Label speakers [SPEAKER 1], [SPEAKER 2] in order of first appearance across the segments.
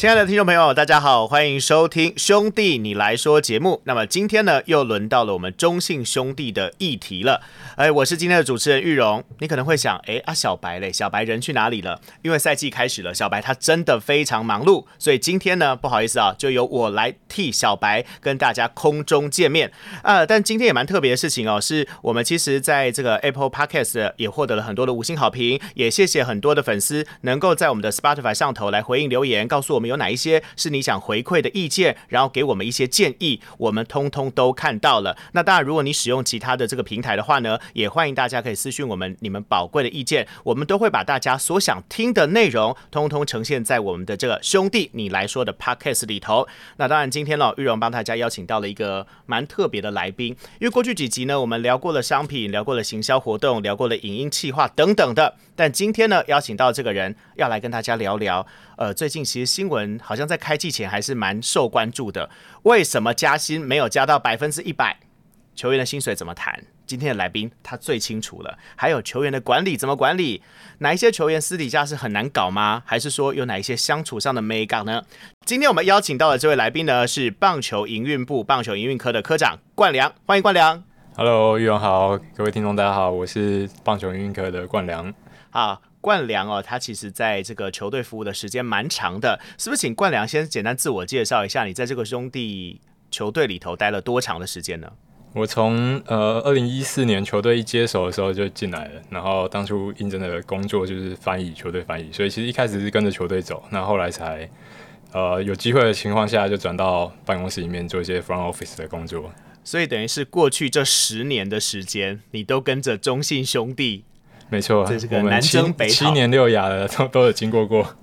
[SPEAKER 1] 亲爱的听众朋友，大家好，欢迎收听《兄弟你来说》节目。那么今天呢，又轮到了我们中信兄弟的议题了。哎，我是今天的主持人玉荣。你可能会想，哎啊，小白嘞，小白人去哪里了？因为赛季开始了，小白他真的非常忙碌，所以今天呢，不好意思啊，就由我来替小白跟大家空中见面。啊，但今天也蛮特别的事情哦，是我们其实在这个 Apple Podcast 也获得了很多的五星好评，也谢谢很多的粉丝能够在我们的 Spotify 上头来回应留言，告诉我们。有哪一些是你想回馈的意见，然后给我们一些建议，我们通通都看到了。那当然，如果你使用其他的这个平台的话呢，也欢迎大家可以私讯我们你们宝贵的意见，我们都会把大家所想听的内容，通通呈现在我们的这个兄弟你来说的 Podcast 里头。那当然，今天呢，玉荣帮大家邀请到了一个蛮特别的来宾，因为过去几集呢，我们聊过了商品，聊过了行销活动，聊过了影音企划等等的，但今天呢，邀请到这个人要来跟大家聊聊。呃，最近其实新闻好像在开季前还是蛮受关注的。为什么加薪没有加到百分之一百？球员的薪水怎么谈？今天的来宾他最清楚了。还有球员的管理怎么管理？哪一些球员私底下是很难搞吗？还是说有哪一些相处上的美感呢？今天我们邀请到的这位来宾呢，是棒球营运部棒球营运科的科长冠良，欢迎冠良。
[SPEAKER 2] Hello，玉荣好，各位听众大家好，我是棒球营运科的冠良。
[SPEAKER 1] 好。冠良哦，他其实在这个球队服务的时间蛮长的，是不是？请冠良先简单自我介绍一下，你在这个兄弟球队里头待了多长的时间呢？
[SPEAKER 2] 我从呃二零一四年球队一接手的时候就进来了，然后当初应征的工作就是翻译球队翻译，所以其实一开始是跟着球队走，那后来才呃有机会的情况下就转到办公室里面做一些 front office 的工作，
[SPEAKER 1] 所以等于是过去这十年的时间，你都跟着中信兄弟。
[SPEAKER 2] 没错，这是个南征北讨，七年六亚的都 都有经过过，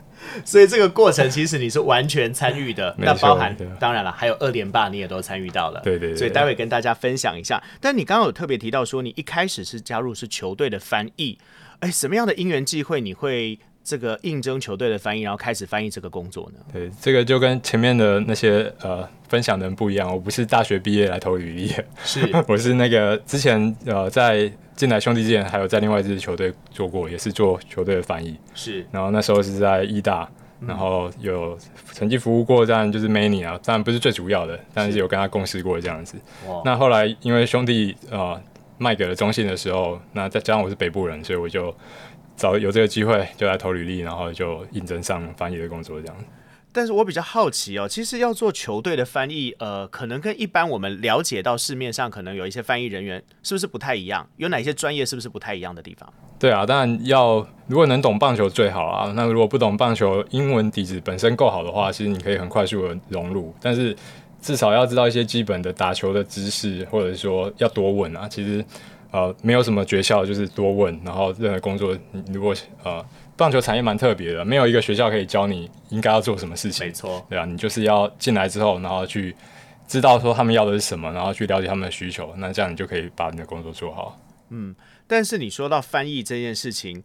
[SPEAKER 1] 所以这个过程其实你是完全参与的。那包含当然了，还有二连霸你也都参与到了。
[SPEAKER 2] 对对对。
[SPEAKER 1] 所以待会跟大家分享一下。但你刚刚有特别提到说，你一开始是加入是球队的翻译，哎，什么样的因缘际会你会？这个应征球队的翻译，然后开始翻译这个工作呢？
[SPEAKER 2] 对，这个就跟前面的那些呃分享的人不一样。我不是大学毕业来投履历，
[SPEAKER 1] 是
[SPEAKER 2] 我是那个之前呃在进来兄弟之前，还有在另外一支球队做过，也是做球队的翻译。
[SPEAKER 1] 是，
[SPEAKER 2] 然后那时候是在义大，然后有曾经服务过，当然就是 Many 啊，当然不是最主要的，但是有跟他共事过这样子。那后来因为兄弟呃卖给了中信的时候，那再加上我是北部人，所以我就。找有这个机会就来投履历，然后就应征上翻译的工作这样。
[SPEAKER 1] 但是我比较好奇哦，其实要做球队的翻译，呃，可能跟一般我们了解到市面上可能有一些翻译人员是不是不太一样？有哪些专业是不是不太一样的地方？
[SPEAKER 2] 对啊，当然要如果能懂棒球最好啊。那如果不懂棒球，英文底子本身够好的话，其实你可以很快速的融入。但是至少要知道一些基本的打球的知识，或者说要多问啊。其实。呃，没有什么诀窍，就是多问。然后任何工作，你如果呃，棒球产业蛮特别的，没有一个学校可以教你应该要做什么事情。
[SPEAKER 1] 没错，
[SPEAKER 2] 对啊，你就是要进来之后，然后去知道说他们要的是什么，然后去了解他们的需求，那这样你就可以把你的工作做好。
[SPEAKER 1] 嗯，但是你说到翻译这件事情，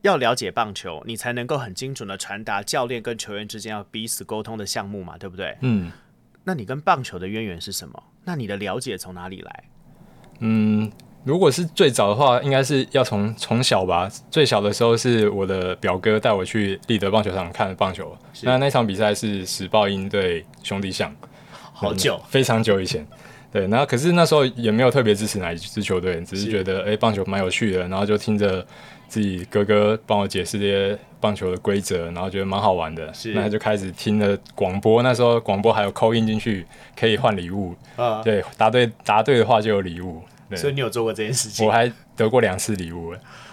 [SPEAKER 1] 要了解棒球，你才能够很精准的传达教练跟球员之间要彼此沟通的项目嘛，对不对？
[SPEAKER 2] 嗯，
[SPEAKER 1] 那你跟棒球的渊源是什么？那你的了解从哪里来？
[SPEAKER 2] 嗯。如果是最早的话，应该是要从从小吧。最小的时候是我的表哥带我去立德棒球场看棒球。那那场比赛是时报鹰对兄弟象，
[SPEAKER 1] 好久，
[SPEAKER 2] 嗯，非常久以前。对，然后可是那时候也没有特别支持哪一支球队，只是觉得哎、欸，棒球蛮有趣的，然后就听着自己哥哥帮我解释这些棒球的规则，然后觉得蛮好玩的。是，那就开始听了广播。那时候广播还有 call in 进去，可以换礼物。啊，对，答对答对的话就有礼物。
[SPEAKER 1] 所以你有做过这件事情？
[SPEAKER 2] 我还得过两次礼物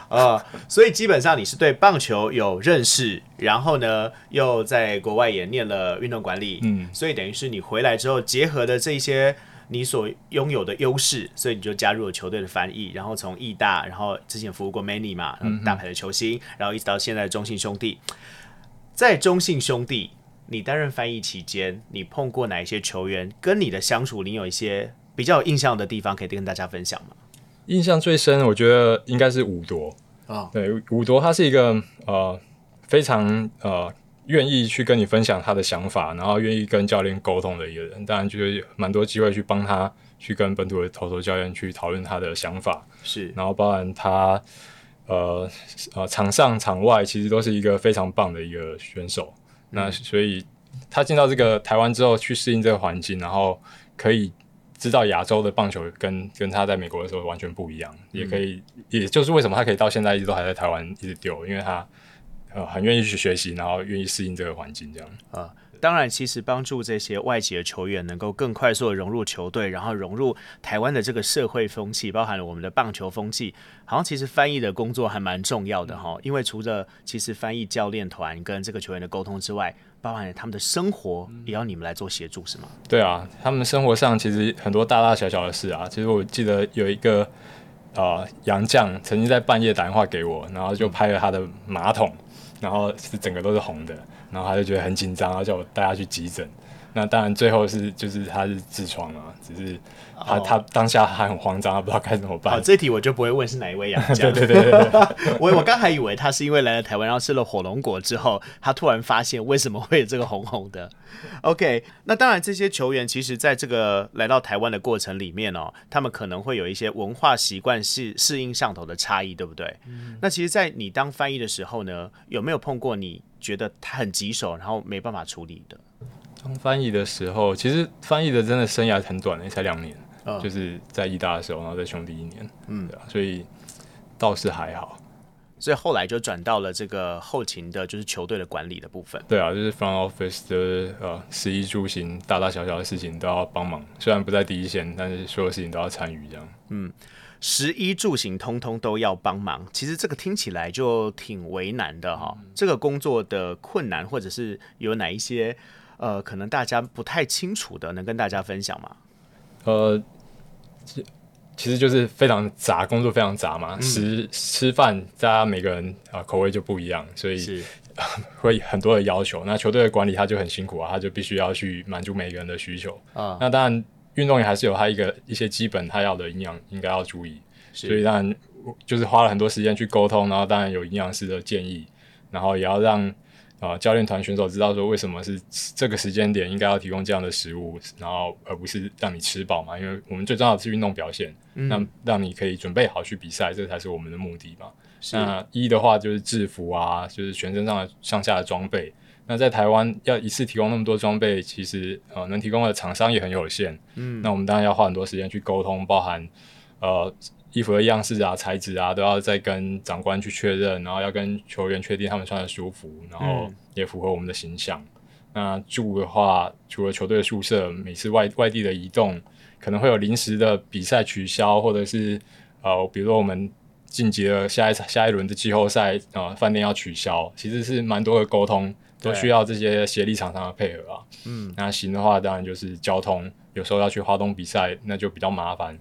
[SPEAKER 2] 啊、
[SPEAKER 1] 呃！所以基本上你是对棒球有认识，然后呢又在国外也念了运动管理，
[SPEAKER 2] 嗯，
[SPEAKER 1] 所以等于是你回来之后结合的这些你所拥有的优势，所以你就加入了球队的翻译，然后从义大，然后之前服务过 Many 嘛，大牌的球星，然后一直到现在的中信兄弟，在中信兄弟你担任翻译期间，你碰过哪一些球员跟你的相处，你有一些？比较有印象的地方可以跟大家分享吗？
[SPEAKER 2] 印象最深，我觉得应该是五夺啊。对，五夺他是一个呃非常呃愿意去跟你分享他的想法，然后愿意跟教练沟通的一个人。当然，就是蛮多机会去帮他去跟本土的投手教练去讨论他的想法。
[SPEAKER 1] 是，
[SPEAKER 2] 然后包含他呃呃场上场外其实都是一个非常棒的一个选手。嗯、那所以他进到这个台湾之后，去适应这个环境，然后可以。知道亚洲的棒球跟跟他在美国的时候完全不一样，嗯、也可以，也就是为什么他可以到现在一直都还在台湾一直丢，因为他呃很愿意去学习，然后愿意适应这个环境这样
[SPEAKER 1] 啊。当然，其实帮助这些外籍的球员能够更快速的融入球队，然后融入台湾的这个社会风气，包含了我们的棒球风气，好像其实翻译的工作还蛮重要的哈。因为除了其实翻译教练团跟这个球员的沟通之外，包含他们的生活也要你们来做协助，是吗？
[SPEAKER 2] 对啊，他们生活上其实很多大大小小的事啊。其实我记得有一个呃杨绛曾经在半夜打电话给我，然后就拍了他的马桶，然后是整个都是红的，然后他就觉得很紧张，然后叫我带他去急诊。那当然最后是就是他是痔疮啊，只是。他他当下还很慌张，他不知道该怎么办。
[SPEAKER 1] 好，这题我就不会问是哪一位 杨家。
[SPEAKER 2] 对对对对，
[SPEAKER 1] 我我刚还以为他是因为来了台湾，然后吃了火龙果之后，他突然发现为什么会有这个红红的。OK，那当然这些球员其实在这个来到台湾的过程里面哦，他们可能会有一些文化习惯适适应上头的差异，对不对？嗯。那其实，在你当翻译的时候呢，有没有碰过你觉得他很棘手，然后没办法处理的？
[SPEAKER 2] 当翻译的时候，其实翻译的真的生涯很短，才两年。就是在义大的时候，然后在兄弟一年，嗯，对啊，所以倒是还好，
[SPEAKER 1] 所以后来就转到了这个后勤的，就是球队的管理的部分。
[SPEAKER 2] 对啊，就是 front office 的呃，食衣住行，大大小小的事情都要帮忙。虽然不在第一线，但是所有事情都要参与这样。
[SPEAKER 1] 嗯，食衣住行通通都要帮忙，其实这个听起来就挺为难的哈。嗯，这个工作的困难，或者是有哪一些呃，可能大家不太清楚的，能跟大家分享吗？
[SPEAKER 2] 呃。其其实就是非常杂，工作非常杂嘛。吃吃饭，大家每个人啊口味就不一样，所以 会很多的要求。那球队的管理他就很辛苦啊，他就必须要去满足每个人的需求啊。那当然，运动员还是有他一个一些基本他要的营养应该要注意，所以当然就是花了很多时间去沟通，然后当然有营养师的建议，然后也要让。啊，教练团选手知道说为什么是这个时间点应该要提供这样的食物，然后而不是让你吃饱嘛？因为我们最重要的是运动表现，那、嗯、让你可以准备好去比赛，这才是我们的目的嘛。那一的话就是制服啊，就是全身上的上下的装备。那在台湾要一次提供那么多装备，其实呃能提供的厂商也很有限。嗯，那我们当然要花很多时间去沟通，包含呃。衣服的样式啊、材质啊，都要再跟长官去确认，然后要跟球员确定他们穿的舒服，然后也符合我们的形象。嗯、那住的话，除了球队的宿舍，每次外外地的移动，可能会有临时的比赛取消，或者是呃，比如说我们晋级了下一场下一轮的季后赛，呃，饭店要取消，其实是蛮多的沟通，都需要这些协力厂商的配合啊。嗯，那行的话，当然就是交通，有时候要去花东比赛，那就比较麻烦。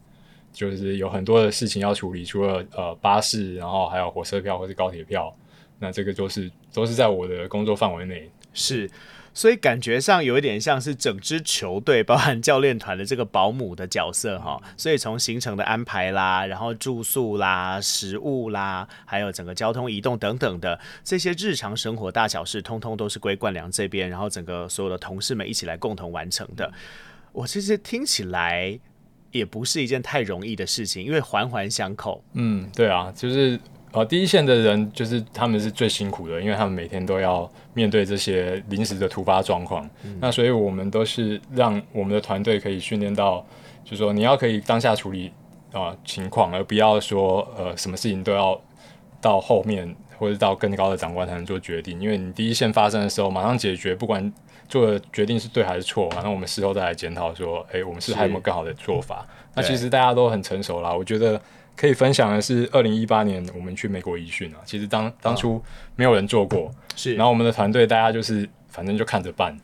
[SPEAKER 2] 就是有很多的事情要处理，除了呃巴士，然后还有火车票或是高铁票，那这个都是都是在我的工作范围内。
[SPEAKER 1] 是，所以感觉上有一点像是整支球队，包含教练团的这个保姆的角色哈。所以从行程的安排啦，然后住宿啦、食物啦，还有整个交通移动等等的这些日常生活大小事，通通都是归冠良这边，然后整个所有的同事们一起来共同完成的。我其实听起来。也不是一件太容易的事情，因为环环相扣。
[SPEAKER 2] 嗯，对啊，就是呃，第一线的人就是他们是最辛苦的，因为他们每天都要面对这些临时的突发状况。嗯。那所以我们都是让我们的团队可以训练到，就是说你要可以当下处理啊、呃、情况，而不要说呃什么事情都要到后面或者到更高的长官才能做决定，因为你第一线发生的时候马上解决，不管。做的决定是对还是错？然后我们事后再来检讨，说，哎、欸，我们是还有没有更好的做法？那其实大家都很成熟啦。我觉得可以分享的是，二零一八年我们去美国移训啊，其实当当初没有人做过，是。然后我们的团队大家就是反正就看着办，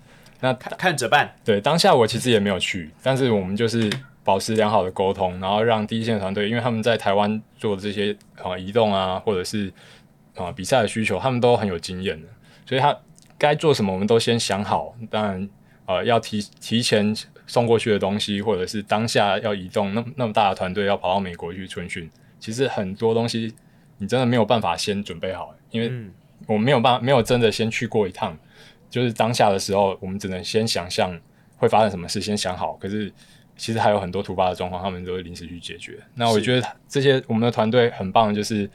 [SPEAKER 2] 那
[SPEAKER 1] 看看着办。
[SPEAKER 2] 对，当下我其实也没有去，但是我们就是保持良好的沟通，然后让第一线团队，因为他们在台湾做这些啊移动啊，或者是啊比赛的需求，他们都很有经验的，所以他。该做什么，我们都先想好。当然，呃，要提提前送过去的东西，或者是当下要移动，那那么大的团队要跑到美国去春训，其实很多东西你真的没有办法先准备好，因为我们没有办法，没有真的先去过一趟，就是当下的时候，我们只能先想象会发生什么事，先想好。可是其实还有很多突发的状况，他们都会临时去解决。那我觉得这些我们的团队很棒，就是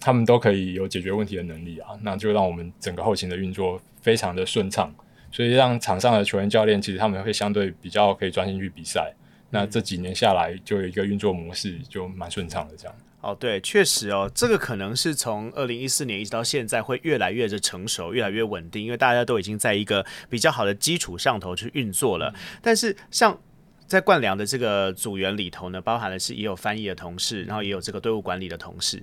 [SPEAKER 2] 他们都可以有解决问题的能力啊，那就让我们整个后勤的运作非常的顺畅，所以让场上的球员教练其实他们会相对比较可以专心去比赛。那这几年下来，就有一个运作模式就蛮顺畅的这样。
[SPEAKER 1] 哦，对，确实哦，这个可能是从二零一四年一直到现在会越来越的成熟，越来越稳定，因为大家都已经在一个比较好的基础上头去运作了。但是像在冠良的这个组员里头呢，包含的是也有翻译的同事，然后也有这个队伍管理的同事。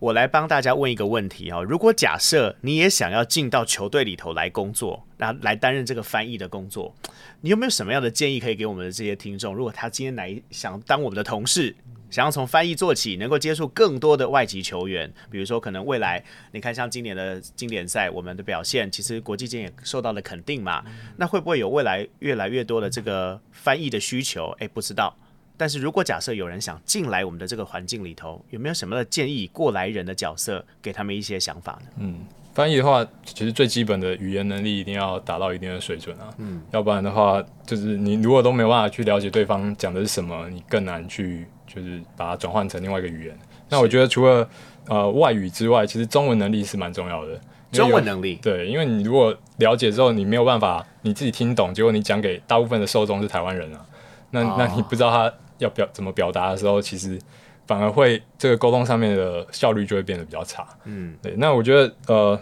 [SPEAKER 1] 我来帮大家问一个问题啊，如果假设你也想要进到球队里头来工作，那来担任这个翻译的工作，你有没有什么样的建议可以给我们的这些听众？如果他今天来想当我们的同事，想要从翻译做起，能够接触更多的外籍球员，比如说可能未来你看像今年的经典赛，我们的表现其实国际间也受到了肯定嘛，那会不会有未来越来越多的这个翻译的需求？诶，不知道。但是如果假设有人想进来我们的这个环境里头，有没有什么的建议？过来人的角色，给他们一些想法呢？
[SPEAKER 2] 嗯，翻译的话，其实最基本的语言能力一定要达到一定的水准啊。嗯，要不然的话，就是你如果都没有办法去了解对方讲的是什么，你更难去就是把它转换成另外一个语言。那我觉得除了呃外语之外，其实中文能力是蛮重要的。
[SPEAKER 1] 中文能力
[SPEAKER 2] 对，因为你如果了解之后，你没有办法你自己听懂，结果你讲给大部分的受众是台湾人啊，那、哦、那你不知道他。要表怎么表达的时候，其实反而会这个沟通上面的效率就会变得比较差。嗯，对。那我觉得呃，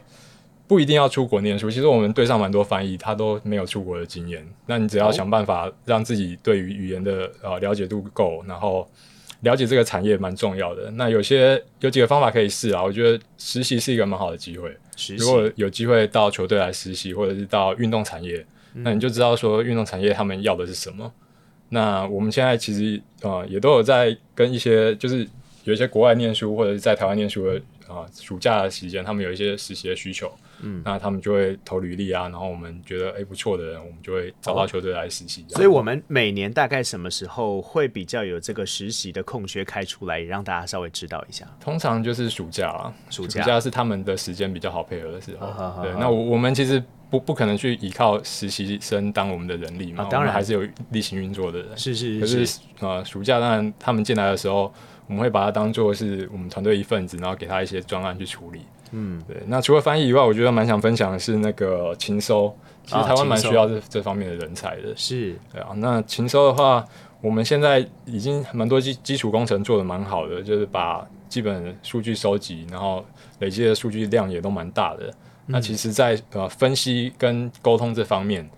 [SPEAKER 2] 不一定要出国念书。其实我们对上蛮多翻译，他都没有出国的经验。那你只要想办法让自己对于语言的呃了解度够，然后了解这个产业蛮重要的。那有些有几个方法可以试啊。我觉得实习是一个蛮好的机会。实习。如果有机会到球队来实习，或者是到运动产业，嗯，那你就知道说运动产业他们要的是什么。那我们现在其实呃也都有在跟一些就是有一些国外念书或者是在台湾念书的啊、呃、暑假的时间，他们有一些实习的需求，嗯，那他们就会投履历啊，然后我们觉得哎、欸、不错的人，我们就会找到球队来实习。
[SPEAKER 1] 所以我们每年大概什么时候会比较有这个实习的空缺开出来，也让大家稍微知道一下？
[SPEAKER 2] 通常就是暑假啦，暑假，是他们的时间比较好配合的时候。对，那我我们其实。不不可能去依靠实习生当我们的人力嘛？
[SPEAKER 1] 啊、当然
[SPEAKER 2] 还是有例行运作的人。
[SPEAKER 1] 是是是。
[SPEAKER 2] 可是呃，暑假当然他们进来的时候，我们会把它当做是我们团队一份子，然后给他一些专案去处理。嗯，对。那除了翻译以外，我觉得蛮想分享的是那个勤收。其实台湾蛮需要这这方面的人才的。是。对啊，那勤收的话，我们现在已经蛮多基基础工程做的蛮好的，就是把基本数据收集，然后累积的数据量也都蛮大的。那其实在，在呃分析跟沟通这方面，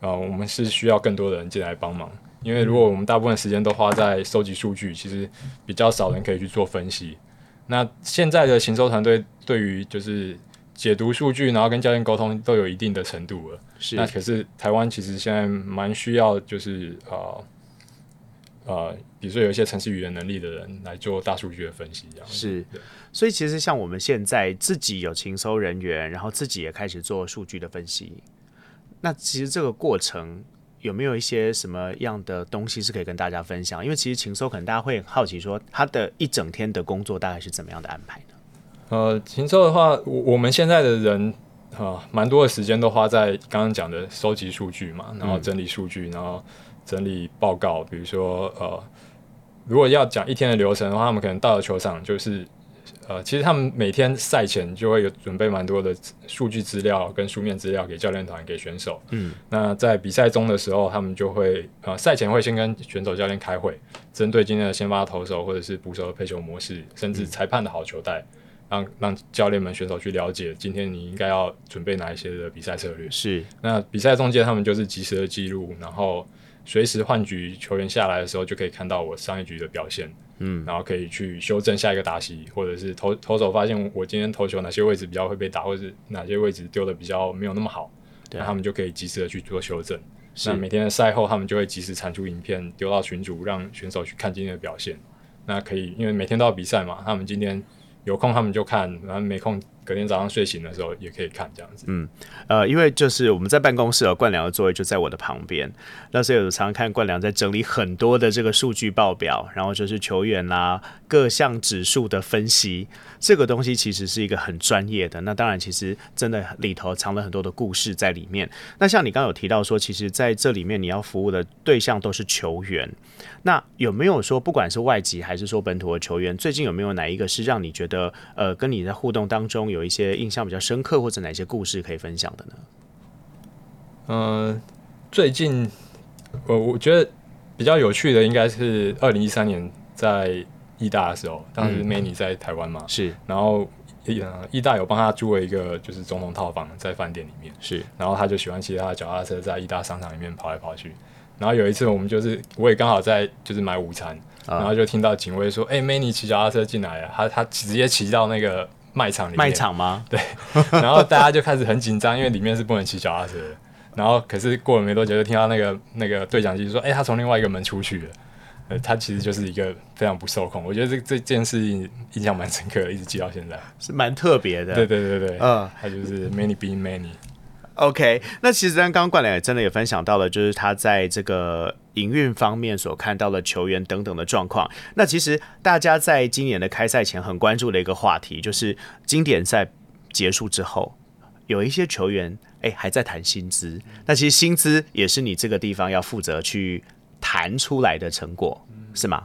[SPEAKER 2] 呃，我们是需要更多的人进来帮忙。因为如果我们大部分时间都花在收集数据，其实比较少人可以去做分析。那现在的行收团队对于就是解读数据，然后跟教练沟通都有一定的程度了。是。那可是台湾其实现在蛮需要就是呃。呃，比如说有一些程式语言能力的人来做大数据的分析，这样
[SPEAKER 1] 是。所以其实像我们现在自己有情收人员，然后自己也开始做数据的分析。那其实这个过程有没有一些什么样的东西是可以跟大家分享？因为其实情收可能大家会好奇，说他的一整天的工作大概是怎么样的安排呢？
[SPEAKER 2] 呃，情收的话，我我们现在的人啊，蛮、多的时间都花在刚刚讲的收集数据嘛，然后整理数据，然后。整理报告，比如说呃，如果要讲一天的流程的话，他们可能到了球场就是呃，其实他们每天赛前就会有准备蛮多的数据资料跟书面资料给教练团、给选手。嗯，那在比赛中的时候，他们就会呃，赛前会先跟选手教练开会，针对今天的先发投手或者是捕手的配球模式，甚至裁判的好球带，让让教练们、选手去了解今天你应该要准备哪一些的比赛策略。是，那比赛中间他们就是及时的记录，然后。随时换局，球员下来的时候就可以看到我上一局的表现，嗯，然后可以去修正下一个打席，或者是投投手发现我今天投球哪些位置比较会被打，或者是哪些位置丢的比较没有那么好，对，那他们就可以及时的去做修正。那每天的赛后，他们就会及时产出影片丢到群组，让选手去看今天的表现。那可以，因为每天都要比赛嘛，他们今天有空他们就看，然后没空隔天早上睡醒的时候也可以看这样子。
[SPEAKER 1] 嗯，呃，因为就是我们在办公室，冠良的座位就在我的旁边，那所以我常常看冠良在整理很多的这个数据报表，然后就是球员啦、啊、各项指数的分析，这个东西其实是一个很专业的。那当然，其实真的里头藏了很多的故事在里面。那像你刚刚有提到说，其实在这里面你要服务的对象都是球员，那有没有说不管是外籍还是说本土的球员，最近有没有哪一个是让你觉得呃跟你在互动当中有一些印象比较深刻，或者哪些故事可以分享的呢？
[SPEAKER 2] 嗯、呃，最近我我觉得比较有趣的应该是二零一三年在义大的时候，当时 Manny 在台湾嘛，
[SPEAKER 1] 是，
[SPEAKER 2] 然后义义大有帮他租了一个就是总统套房在饭店里面，
[SPEAKER 1] 是，
[SPEAKER 2] 然后他就喜欢骑他的脚踏车在义大商场里面跑来跑去，然后有一次我们就是我也刚好在就是买午餐，然后就听到警卫说，哎、uh. 欸、Manny 骑脚踏车进来了，他他直接骑到那个。卖场里面，
[SPEAKER 1] 卖场吗？
[SPEAKER 2] 对，然后大家就开始很紧张，因为里面是不能骑脚踏车的。然后可是过了没多久，就听到那个那个对讲机说：“哎、欸，他从另外一个门出去了。”呃，他其实就是一个非常不受控。我觉得这这件事情印象蛮深刻的，一直记到现在，
[SPEAKER 1] 是蛮特别的。
[SPEAKER 2] 对对对对，嗯，他就是 Manny being Manny。
[SPEAKER 1] OK，那其实刚刚冠良也真的也分享到了，就是他在这个营运方面所看到的球员等等的状况。那其实大家在今年的开赛前很关注的一个话题，就是经典赛结束之后，有一些球员哎还在谈薪资。那其实薪资也是你这个地方要负责去谈出来的成果，是吗？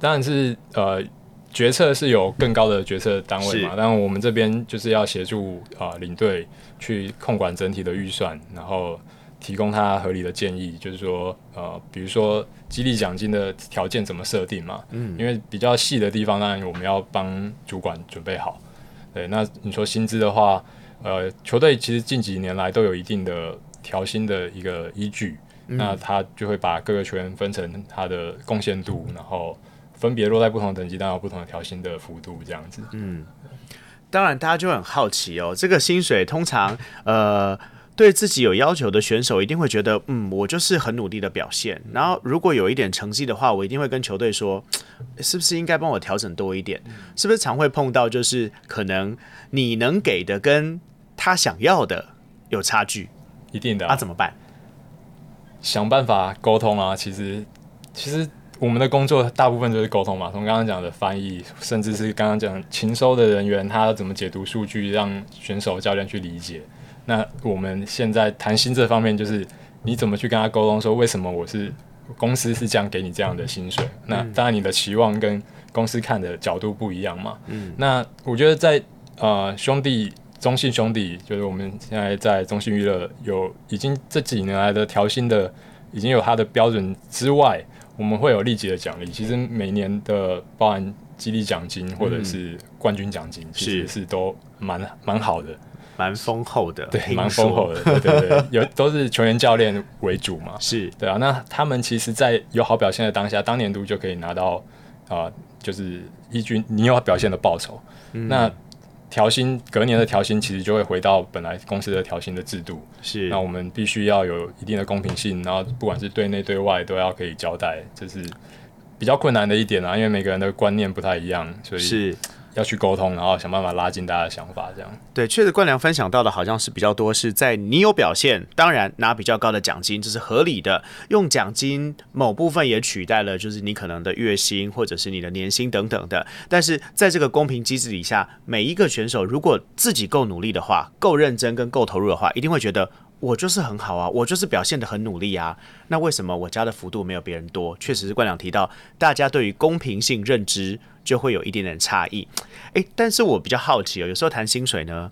[SPEAKER 2] 当然是呃。决策是有更高的决策单位嘛，但我们这边就是要协助啊、呃、领队去控管整体的预算，然后提供他合理的建议，就是说呃，比如说激励奖金的条件怎么设定嘛，嗯，因为比较细的地方，当然我们要帮主管准备好。对，那你说薪资的话，呃，球队其实近几年来都有一定的调薪的一个依据，嗯、那他就会把各个球员分成他的贡献度，然后。分别落在不同的等级，但有不同的调薪的幅度，这样子。
[SPEAKER 1] 嗯，当然，大家就很好奇哦。这个薪水通常，呃，对自己有要求的选手，一定会觉得，嗯，我就是很努力的表现。然后，如果有一点成绩的话，我一定会跟球队说，是不是应该帮我调整多一点？是不是常会碰到，就是可能你能给的跟他想要的有差距？
[SPEAKER 2] 一定的啊，
[SPEAKER 1] 啊怎么办？
[SPEAKER 2] 想办法沟通啊。其实，其实。我们的工作大部分就是沟通嘛，从刚刚讲的翻译，甚至是刚刚讲勤收的人员，他要怎么解读数据，让选手教练去理解。那我们现在谈薪这方面，就是你怎么去跟他沟通，说为什么我是公司是这样给你这样的薪水？那当然你的期望跟公司看的角度不一样嘛。嗯，那我觉得在呃兄弟中信兄弟，就是我们现在在中信娱乐有已经这几年来的调薪的，已经有它的标准之外。我们会有立即的奖励，其实每年的包含激励奖金或者是冠军奖金，其实是都蛮蛮好的，
[SPEAKER 1] 蛮丰厚的，
[SPEAKER 2] 对，蛮丰厚的，对对对，有都是球员教练为主嘛，
[SPEAKER 1] 是。
[SPEAKER 2] 对啊，那他们其实，在有好表现的当下，当年度就可以拿到啊、呃，就是依据你有表现的报酬，嗯、那。调薪隔年的调薪其实就会回到本来公司的调薪的制度，是那我们必须要有一定的公平性，然后不管是对内对外都要可以交代，这是比较困难的一点啊，因为每个人的观念不太一样，所以是。要去沟通，然后想办法拉近大家的想法，这样。
[SPEAKER 1] 对，确实冠良分享到的好像是比较多，是在你有表现，当然拿比较高的奖金，这是合理的。用奖金某部分也取代了，就是你可能的月薪或者是你的年薪等等的。但是在这个公平机制底下，每一个选手如果自己够努力的话，够认真跟够投入的话，一定会觉得。我就是很好啊，我就是表现得很努力啊。那为什么我加的幅度没有别人多？确实是冠良提到，大家对于公平性认知就会有一点点差异。诶，但是我比较好奇哦，有时候谈薪水呢，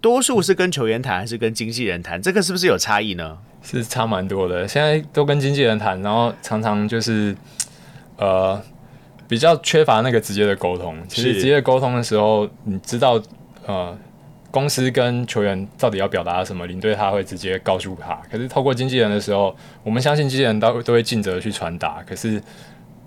[SPEAKER 1] 多数是跟球员谈还是跟经纪人谈？这个是不是有差异呢？
[SPEAKER 2] 是差蛮多的。现在都跟经纪人谈，然后常常就是呃比较缺乏那个直接的沟通。其实直接沟通的时候，你知道呃。公司跟球员到底要表达什么？领队他会直接告诉他。可是透过经纪人的时候，我们相信经纪人都都会尽责去传达。可是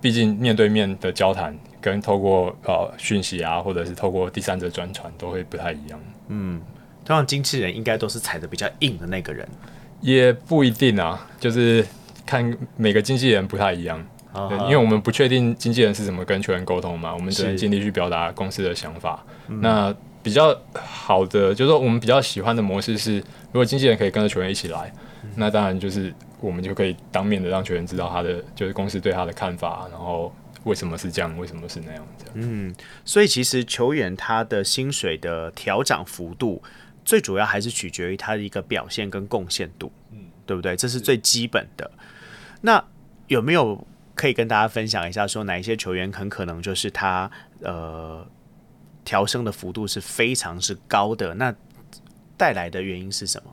[SPEAKER 2] 毕竟面对面的交谈跟透过呃讯息啊，或者是透过第三者转传，都会不太一样。
[SPEAKER 1] 嗯，通常经纪人应该都是踩的比较硬的那个人，
[SPEAKER 2] 也不一定啊，就是看每个经纪人不太一样。Uh -huh. 因为我们不确定经纪人是怎么跟球员沟通嘛，我们只能尽力去表达公司的想法。那比较好的，就是说我们比较喜欢的模式是，如果经纪人可以跟着球员一起来，嗯、那当然就是我们就可以当面的让球员知道他的就是公司对他的看法，然后为什么是这样，为什么是那样这样。
[SPEAKER 1] 嗯，所以其实球员他的薪水的调涨幅度，最主要还是取决于他的一个表现跟贡献度，嗯，对不对？这是最基本的。那有没有可以跟大家分享一下，说哪一些球员很可能就是他呃调升的幅度是非常是高的？那带来的原因是什么？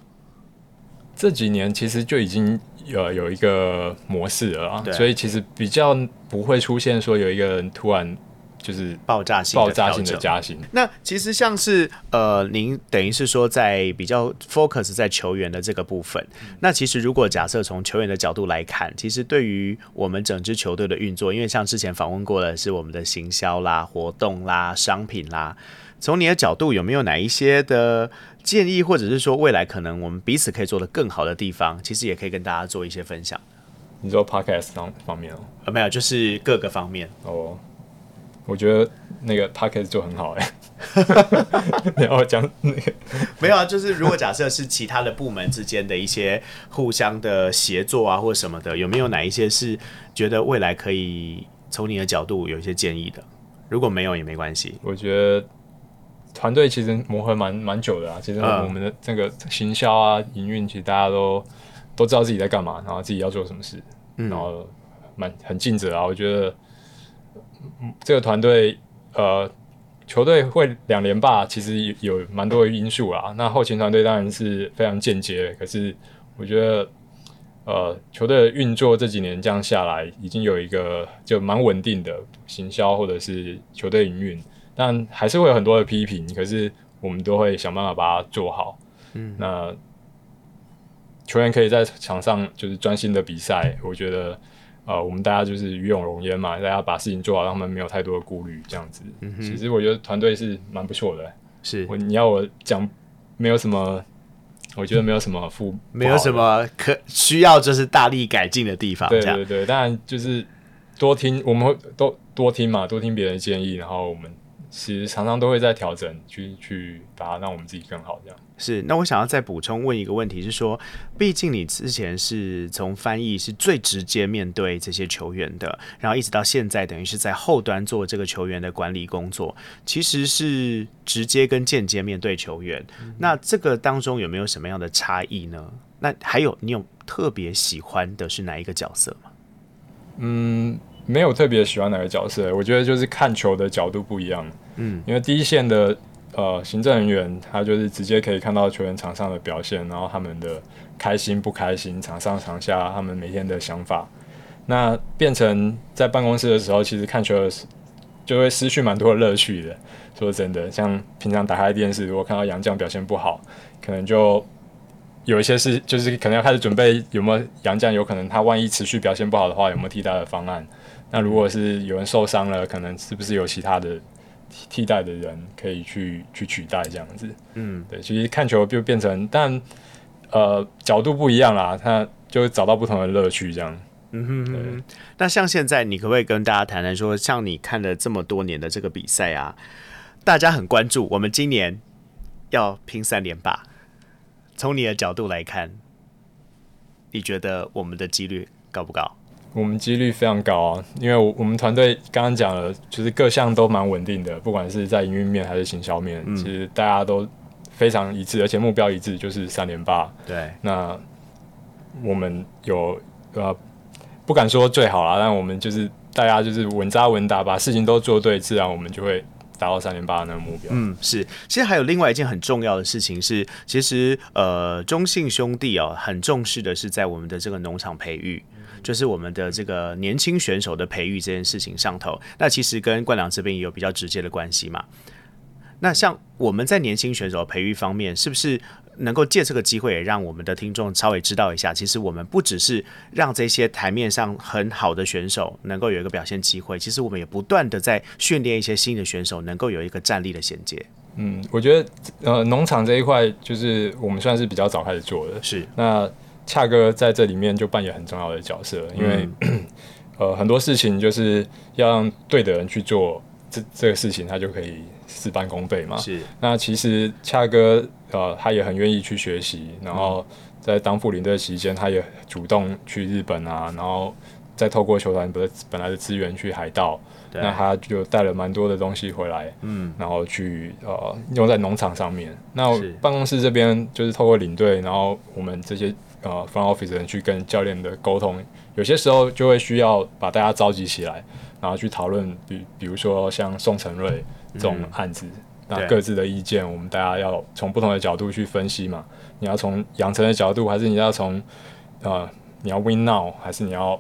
[SPEAKER 2] 这几年其实就已经有有一个模式了啊，所以其实比较不会出现说有一个人突然。就是
[SPEAKER 1] 爆炸性
[SPEAKER 2] 爆炸性的加薪。
[SPEAKER 1] 那其实像是呃，您等于是说在比较 focus 在球员的这个部分。嗯、那其实如果假设从球员的角度来看，其实对于我们整支球队的运作，因为像之前访问过的是我们的行销啦、活动啦、商品啦，从你的角度有没有哪一些的建议，或者是说未来可能我们彼此可以做的更好的地方，其实也可以跟大家做一些分享。
[SPEAKER 2] 你说 podcast 方方面哦？
[SPEAKER 1] 呃，没有，就是各个方面
[SPEAKER 2] 哦。我觉得那个 podcast 就很好哎，然后讲那个
[SPEAKER 1] 没有啊，就是如果假设是其他的部门之间的一些互相的协作啊，或者什么的，有没有哪一些是觉得未来可以从你的角度有一些建议的？如果没有也没关系。
[SPEAKER 2] 我觉得团队其实磨合蛮蛮久的啊，其实我们的这个行销啊、营运，其实大家都都知道自己在干嘛，然后自己要做什么事，然后蛮很尽责啊，我觉得。这个团队，呃，球队会两连霸，其实有蛮多的因素啦。那后勤团队当然是非常间接，可是我觉得，呃，球队运作这几年这样下来，已经有一个就蛮稳定的行销或者是球队营运，但还是会有很多的批评，可是我们都会想办法把它做好。嗯，那球员可以在场上就是专心的比赛，我觉得。呃，我们大家就是与有荣焉嘛，大家把事情做好，让他们没有太多的顾虑，这样子。嗯、其实我觉得团队是蛮不错的。是，我你要我讲，没有什么，我觉得没有什么负，
[SPEAKER 1] 没有什么可需要就是大力改进的地方。
[SPEAKER 2] 对对对，当然就是多听，我们会多多听嘛，多听别人的建议，然后我们。其实常常都会在调整，去去把它让我们自己更好。这样
[SPEAKER 1] 是。那我想要再补充问一个问题，是说，毕竟你之前是从翻译是最直接面对这些球员的，然后一直到现在，等于是在后端做这个球员的管理工作，其实是直接跟间接面对球员。嗯、那这个当中有没有什么样的差异呢？那还有你有特别喜欢的是哪一个角色吗？
[SPEAKER 2] 嗯。没有特别喜欢哪个角色，我觉得就是看球的角度不一样。嗯，因为第一线的呃行政人员，他就是直接可以看到球员场上的表现，然后他们的开心不开心，场上场下他们每天的想法。那变成在办公室的时候，其实看球的就会失去蛮多的乐趣的。说真的，像平常打开电视，如果看到杨将表现不好，可能就有一些事，就是可能要开始准备有没有杨将，有可能他万一持续表现不好的话，有没有替代的方案？那如果是有人受伤了，可能是不是有其他的替代的人可以去去取代这样子？嗯，对，其实看球就变成，但呃角度不一样啦，他就会找到不同的乐趣这样。嗯哼，
[SPEAKER 1] 哼，那像现在，你可不可以跟大家谈谈说，像你看了这么多年的这个比赛啊，大家很关注，我们今年要拼三连霸，从你的角度来看，你觉得我们的几率高不高？
[SPEAKER 2] 我们几率非常高啊，因为我我们团队刚刚讲了，就是各项都蛮稳定的，不管是在营运面还是行销面，嗯，其实大家都非常一致，而且目标一致，就是三连霸。
[SPEAKER 1] 对，
[SPEAKER 2] 那我们有呃不敢说最好啦，但我们就是大家就是稳扎稳打，把事情都做对，自然我们就会达到三连八那个目标。
[SPEAKER 1] 嗯，是。其实还有另外一件很重要的事情是，其实呃中信兄弟哦很重视的是在我们的这个农场培育。就是我们的这个年轻选手的培育这件事情上头，那其实跟冠良这边也有比较直接的关系嘛。那像我们在年轻选手培育方面，是不是能够借这个机会，也让我们的听众稍微知道一下，其实我们不只是让这些台面上很好的选手能够有一个表现机会，其实我们也不断的在训练一些新的选手，能够有一个战力的衔接。嗯，
[SPEAKER 2] 我觉得呃，农场这一块就是我们算是比较早开始做的，
[SPEAKER 1] 是
[SPEAKER 2] 那。恰哥在这里面就扮演很重要的角色，因为、嗯、呃很多事情就是要让对的人去做这这个事情，他就可以事半功倍嘛。
[SPEAKER 1] 是。
[SPEAKER 2] 那其实恰哥呃，他也很愿意去学习，然后在当副领队期间，他也主动去日本啊，然后再透过球团本本来的资源去海盗，那他就带了蛮多的东西回来，嗯，然后去呃用在农场上面。那办公室这边就是透过领队，然后我们这些呃 front office 人去跟教练的沟通，有些时候就会需要把大家召集起来。然后去讨论，比比如说像宋承瑞这种案子，嗯、那各自的意见，我们大家要从不同的角度去分析嘛。你要从养成的角度，还是你要从呃你要 win now，还是你要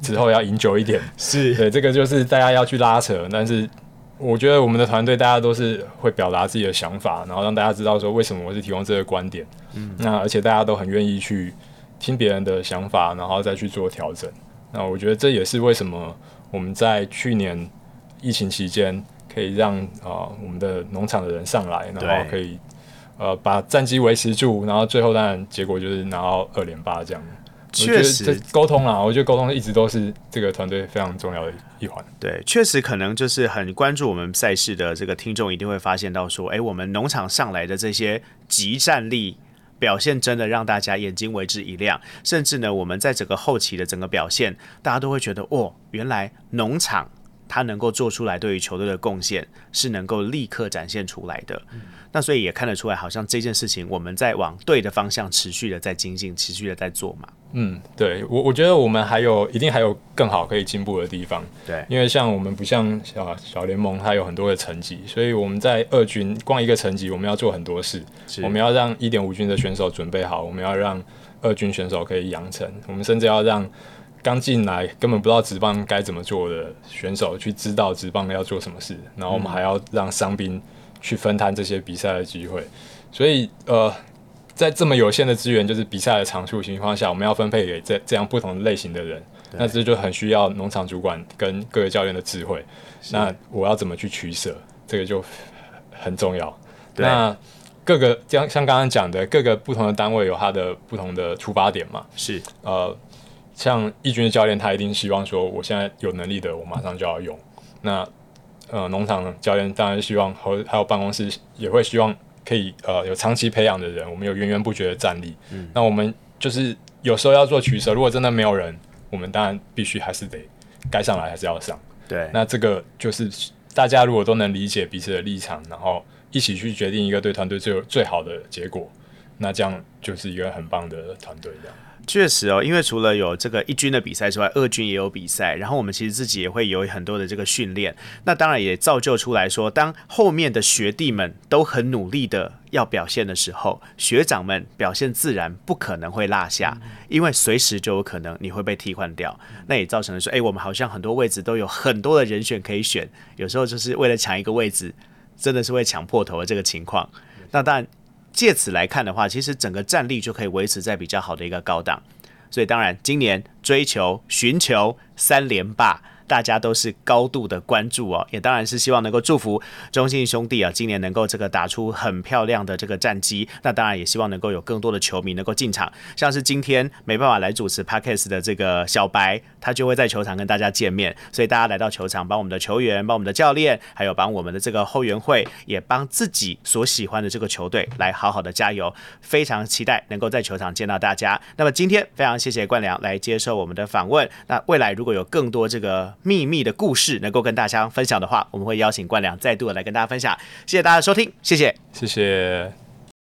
[SPEAKER 2] 之后要赢久一点？
[SPEAKER 1] 是
[SPEAKER 2] 对，这个就是大家要去拉扯。但是我觉得我们的团队大家都是会表达自己的想法，然后让大家知道说为什么我是提供这个观点。嗯，那而且大家都很愿意去听别人的想法，然后再去做调整。那我觉得这也是为什么。我们在去年疫情期间，可以让啊、呃、我们的农场的人上来，然后可以呃把战绩维持住，然后最后当然结果就是拿到二连八这样。确实，沟通啦，我觉得沟通一直都是这个团队非常重要的一环。
[SPEAKER 1] 对，确实可能就是很关注我们赛事的这个听众一定会发现到说，哎，我们农场上来的这些集战力。表现真的让大家眼睛为之一亮，甚至呢，我们在整个后期的整个表现，大家都会觉得，哦，原来农场它能够做出来对于球队的贡献是能够立刻展现出来的。嗯那所以也看得出来，好像这件事情我们在往对的方向持续的在精进，持续的在做嘛。
[SPEAKER 2] 嗯，对我我觉得我们还有一定还有更好可以进步的地方。
[SPEAKER 1] 对，
[SPEAKER 2] 因为像我们不像小小联盟，它有很多的层级，所以我们在二军光一个层级，我们要做很多事。我们要让一点五军的选手准备好，我们要让二军选手可以养成，我们甚至要让刚进来根本不知道职棒该怎么做的选手去知道职棒要做什么事，然后我们还要让伤兵。去分摊这些比赛的机会，所以呃，在这么有限的资源，就是比赛的场数情况下，我们要分配给这这样不同类型的人，那这就很需要农场主管跟各个教练的智慧。那我要怎么去取舍，这个就很重要。那各个像像刚刚讲的，各个不同的单位有它的不同的出发点嘛？
[SPEAKER 1] 是
[SPEAKER 2] 呃，像义军的教练，他一定希望说，我现在有能力的，我马上就要用。那呃，农场教练当然希望，和还有办公室也会希望可以呃有长期培养的人，我们有源源不绝的战力。嗯，那我们就是有时候要做取舍，如果真的没有人，我们当然必须还是得该上来还是要上。
[SPEAKER 1] 对，
[SPEAKER 2] 那这个就是大家如果都能理解彼此的立场，然后一起去决定一个对团队最最好的结果，那这样就是一个很棒的团队这样。
[SPEAKER 1] 确实哦，因为除了有这个一军的比赛之外，二军也有比赛。然后我们其实自己也会有很多的这个训练。那当然也造就出来说，当后面的学弟们都很努力的要表现的时候，学长们表现自然不可能会落下，因为随时就有可能你会被替换掉。那也造成了说，诶，我们好像很多位置都有很多的人选可以选，有时候就是为了抢一个位置，真的是会抢破头的这个情况。那当然。借此来看的话，其实整个战力就可以维持在比较好的一个高档，所以当然今年追求寻求三连霸。大家都是高度的关注哦，也当然是希望能够祝福中信兄弟啊，今年能够这个打出很漂亮的这个战绩。那当然也希望能够有更多的球迷能够进场，像是今天没办法来主持 Podcast 的这个小白，他就会在球场跟大家见面。所以大家来到球场，帮我们的球员，帮我们的教练，还有帮我们的这个后援会，也帮自己所喜欢的这个球队来好好的加油。非常期待能够在球场见到大家。那么今天非常谢谢冠良来接受我们的访问。那未来如果有更多这个。秘密的故事能够跟大家分享的话，我们会邀请冠良再度来跟大家分享。谢谢大家的收听，谢谢，
[SPEAKER 2] 谢谢。